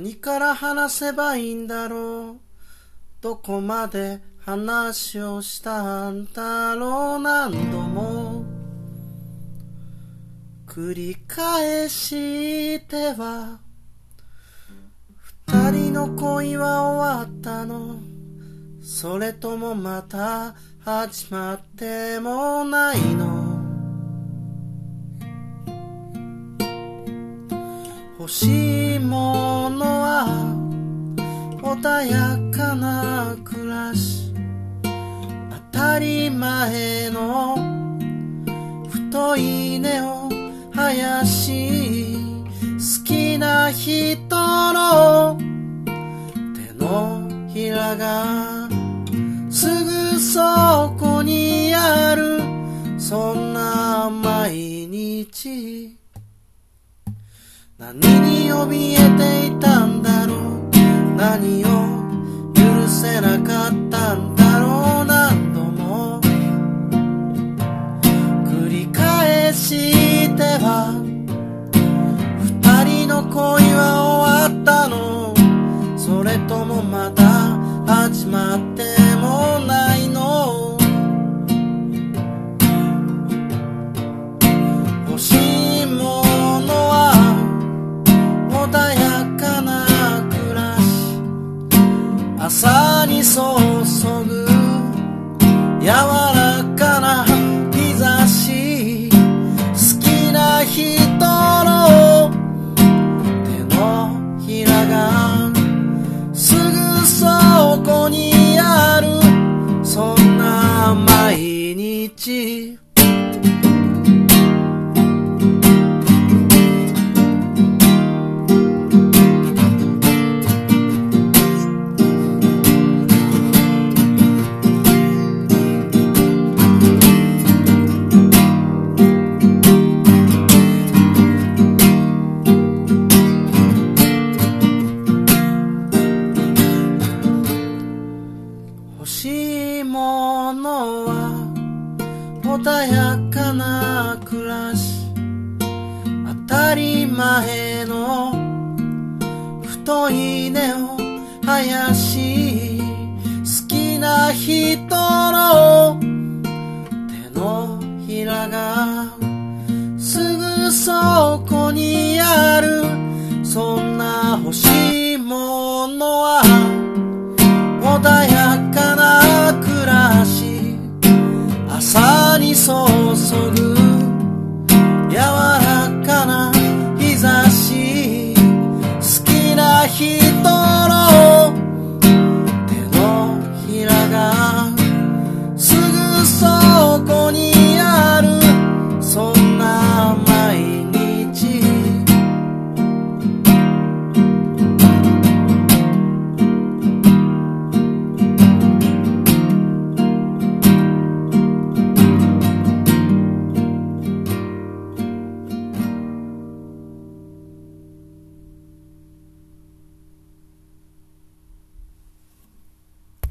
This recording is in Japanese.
何から話せばいいんだろう？どこまで話をしたんだろう？何度も。繰り返しては。二人の恋は終わったの。それともまた始まってもないの？欲しいもの穏やかな暮らし当たり前の太い根を生やし好きな人の手のひらがすぐそこにあるそんな毎日何に怯えていたんだろう何をせなかったんだろう何度も。繰り返しては二人の恋は終わったの。それともまたがすぐそこにある。そんな毎日。欲しいものは穏やかな暮らし当たり前の太い根を生やし好きな人の手のひらがすぐそこにあるそんな欲しいものは人